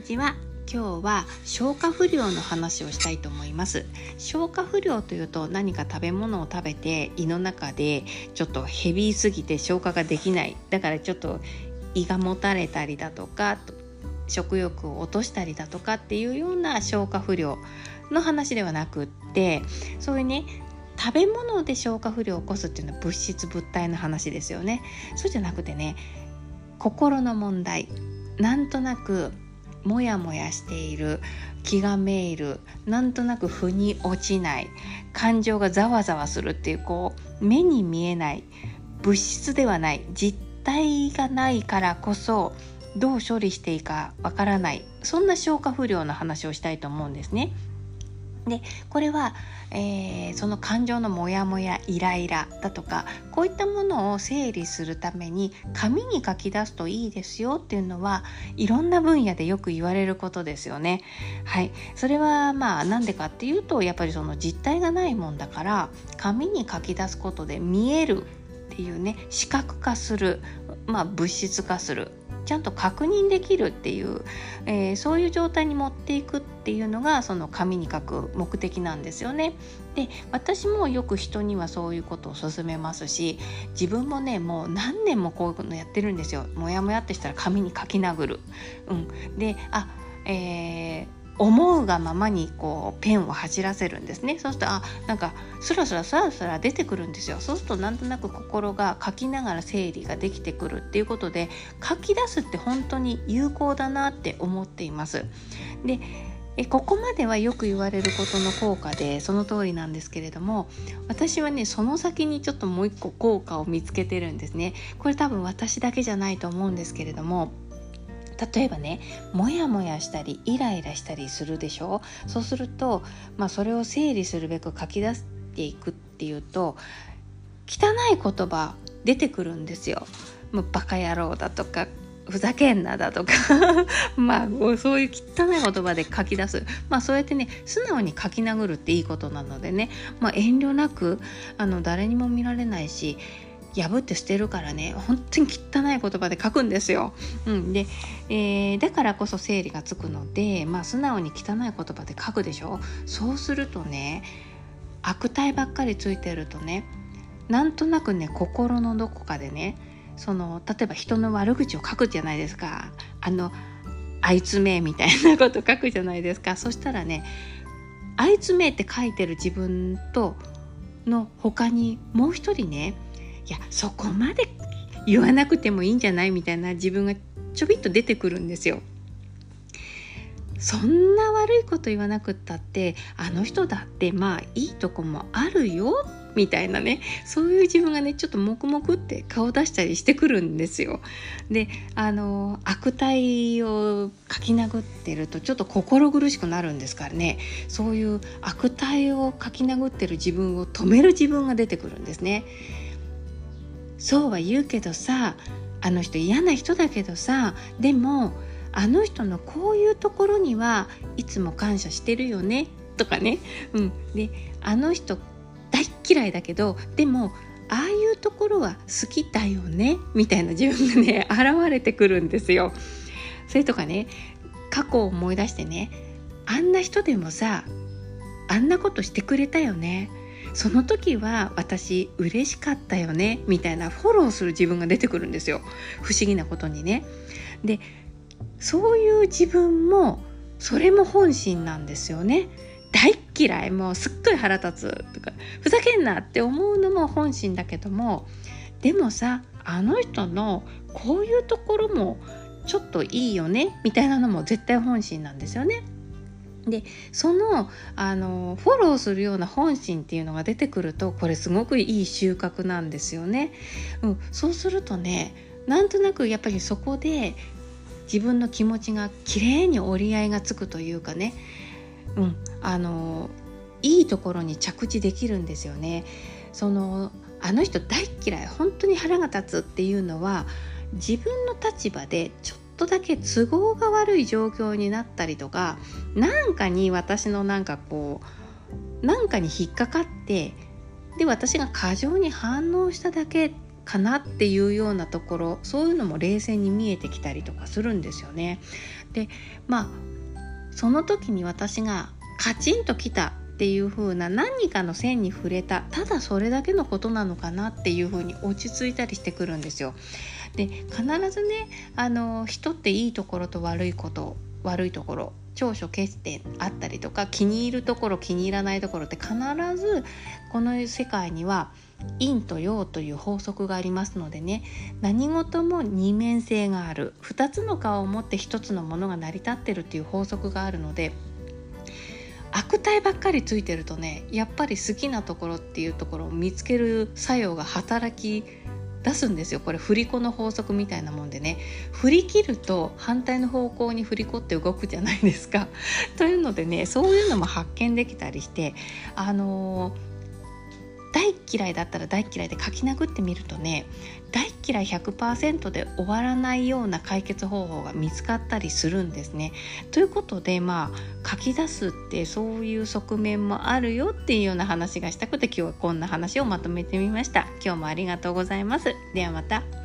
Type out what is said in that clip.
にちは。今日は消化不良の話をしたいと思います。消化不良というと何か食べ物を食べて胃の中でちょっとヘビーすぎて消化ができない。だからちょっと胃がもたれたりだとか食欲を落としたりだとかっていうような消化不良の話ではなくってそういうね食べ物で消化不良を起こすっていうのは物質物体の話ですよね。そうじゃなくてね心の問題。なんとなくモヤモヤしている気がめいるなんとなく腑に落ちない感情がざわざわするっていうこう目に見えない物質ではない実体がないからこそどう処理していいかわからないそんな消化不良の話をしたいと思うんですね。でこれは、えー、その感情のモヤモヤイライラだとかこういったものを整理するために紙に書き出すといいですよっていうのはいろんな分野でよく言われることですよね。はい、それはまあなんでかっていうとやっぱりその実体がないもんだから紙に書き出すことで見えるっていうね視覚化する、まあ、物質化するちゃんと確認できるっていう、えー、そういう状態に持っていくっていうのがその紙に書く目的なんですよね。で私もよく人にはそういうことを勧めますし自分もねもう何年もこういうのやってるんですよ。もやもやってしたら紙に書き殴る。うん、であえー思うがままにこうペンを走らせるんですね。そうするとあなんかスラスラスラスラ出てくるんですよ。そうするとなんとなく心が書きながら整理ができてくるっていうことで書き出すって本当に有効だなって思っています。でえここまではよく言われることの効果でその通りなんですけれども私はねその先にちょっともう一個効果を見つけてるんですね。これ多分私だけじゃないと思うんですけれども例えばねモヤモヤしたりイライラしたりするでしょ？そうすると、まあ、それを整理するべく書き出していくっていうと汚い言葉出てくるんですよ。もうバカ野郎だとかふざけんなだとか。まあそういう汚い言葉で書き出す。まあそうやってね素直に書き殴るっていいことなのでね、まあ、遠慮なくあの誰にも見られないし破って捨てるからね。本当に汚い言葉で書くんですよ。うん、で、えー、だからこそ整理がつくので、まあ、素直に汚い言葉で書くでしょ。そうするとね悪態ばっかりついてるとねなんとなくね心のどこかでねその例えば人の悪口を書くじゃないですか。あのあいつめみたいなこと書くじゃないですか。そしたらねあいつめって書いてる自分との他にもう一人ねいやそこまで言わなくてもいいんじゃないみたいな自分がちょびっと出てくるんですよ。そんな悪いこと言わなくったってあの人だってまあいいとこもあるよみたいなねそういう自分がねちょっと黙々って顔出したりしてくるんですよ。であの悪態を書き殴ってるとちょっと心苦しくなるんですからねそういう悪態を書き殴ってる自分を止める自分が出てくるんですね。そうは言うけどさあの人嫌な人だけどさでもあの人のこういうところにはいつも感謝してるよねとかね、うん、であの人大っ嫌いだけどでもああいうところは好きだよねみたいな自分がね現れてくるんですよ。それとかね過去を思い出してねあんな人でもさあんなことしてくれたよねその時は私嬉しかったよねみたいなフォローする自分が出てくるんですよ不思議なことにね。でそういう自分もそれも本心なんですよね。大っ嫌いもうすっごい腹立つとかふざけんなって思うのも本心だけどもでもさあの人のこういうところもちょっといいよねみたいなのも絶対本心なんですよね。でそのあのフォローするような本心っていうのが出てくるとこれすごくいい収穫なんですよね。うん、そうするとねなんとなくやっぱりそこで自分の気持ちがきれいに折り合いがつくというかね、うん、あのいいところに着地できるんですよね。そのあの人大嫌い本当に腹が立つっていうのは自分の立場でちょっとだけ都合が悪い状況になったりとか何かに私のなんかこう何かに引っかかってで私が過剰に反応しただけかなっていうようなところそういうのも冷静に見えてきたりとかするんですよね。でまあその時に私がカチンときたっていう風な何かの線に触れたただそれだけのことなのかなっていう風に落ち着いたりしてくるんですよ。で必ずねあの人っていいところと悪いこと悪いところ長所欠点あったりとか気に入るところ気に入らないところって必ずこの世界には陰と陽という法則がありますのでね何事も二面性がある。2つの顔を持って1つのものが成り立ってるっていう法則があるので悪態ばっかりついてるとねやっぱり好きなところっていうところを見つける作用が働き出すんですよこれ振り子の法則みたいなもんでね振り切ると反対の方向に振り子って動くじゃないですか。というのでねそういうのも発見できたりしてあのー嫌いだったら大嫌いで書き殴ってみるとね大嫌い100%で終わらないような解決方法が見つかったりするんですね。ということでまあ書き出すってそういう側面もあるよっていうような話がしたくて今日はこんな話をまとめてみました。今日もありがとうございます。ではまた。